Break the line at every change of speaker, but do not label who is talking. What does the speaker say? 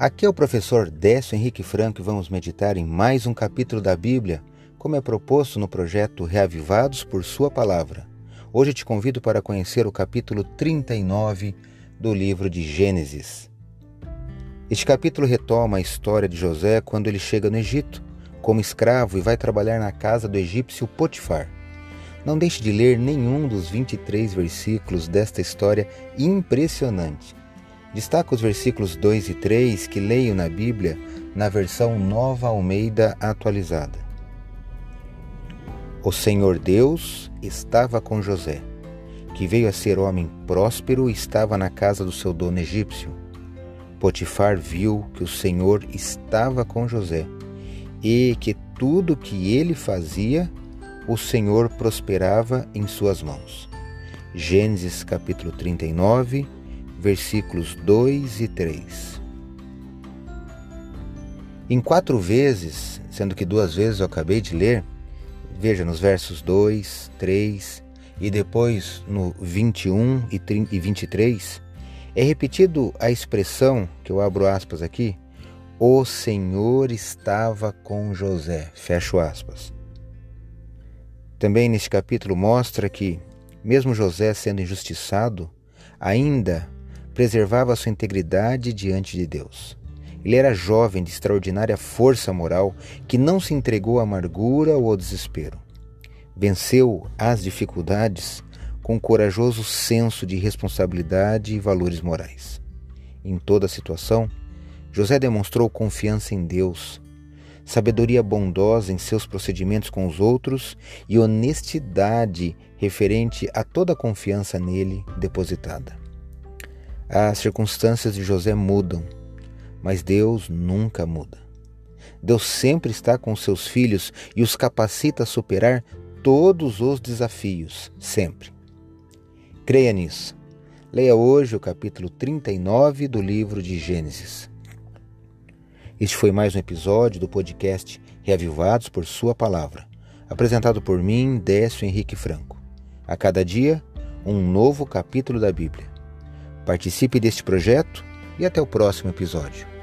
Aqui é o professor Décio Henrique Franco e vamos meditar em mais um capítulo da Bíblia, como é proposto no projeto Reavivados por Sua Palavra. Hoje te convido para conhecer o capítulo 39 do livro de Gênesis. Este capítulo retoma a história de José quando ele chega no Egito como escravo e vai trabalhar na casa do egípcio Potifar. Não deixe de ler nenhum dos 23 versículos desta história impressionante Destaco os versículos 2 e 3 que leio na Bíblia na versão Nova Almeida atualizada. O Senhor Deus estava com José, que veio a ser homem próspero e estava na casa do seu dono egípcio. Potifar viu que o Senhor estava com José e que tudo que ele fazia, o Senhor prosperava em suas mãos. Gênesis capítulo 39, versículos 2 e 3. Em quatro vezes, sendo que duas vezes eu acabei de ler, veja nos versos 2, 3 e depois no 21 e 23, é repetido a expressão, que eu abro aspas aqui, o Senhor estava com José, fecho aspas. Também neste capítulo mostra que, mesmo José sendo injustiçado, ainda preservava sua integridade diante de Deus. Ele era jovem de extraordinária força moral que não se entregou à amargura ou ao desespero. Venceu as dificuldades com um corajoso senso de responsabilidade e valores morais. Em toda situação, José demonstrou confiança em Deus, sabedoria bondosa em seus procedimentos com os outros e honestidade referente a toda a confiança nele depositada. As circunstâncias de José mudam, mas Deus nunca muda. Deus sempre está com seus filhos e os capacita a superar todos os desafios, sempre. Creia nisso. Leia hoje o capítulo 39 do livro de Gênesis. Este foi mais um episódio do podcast Reavivados por Sua Palavra, apresentado por mim, Décio Henrique Franco. A cada dia, um novo capítulo da Bíblia. Participe deste projeto e até o próximo episódio.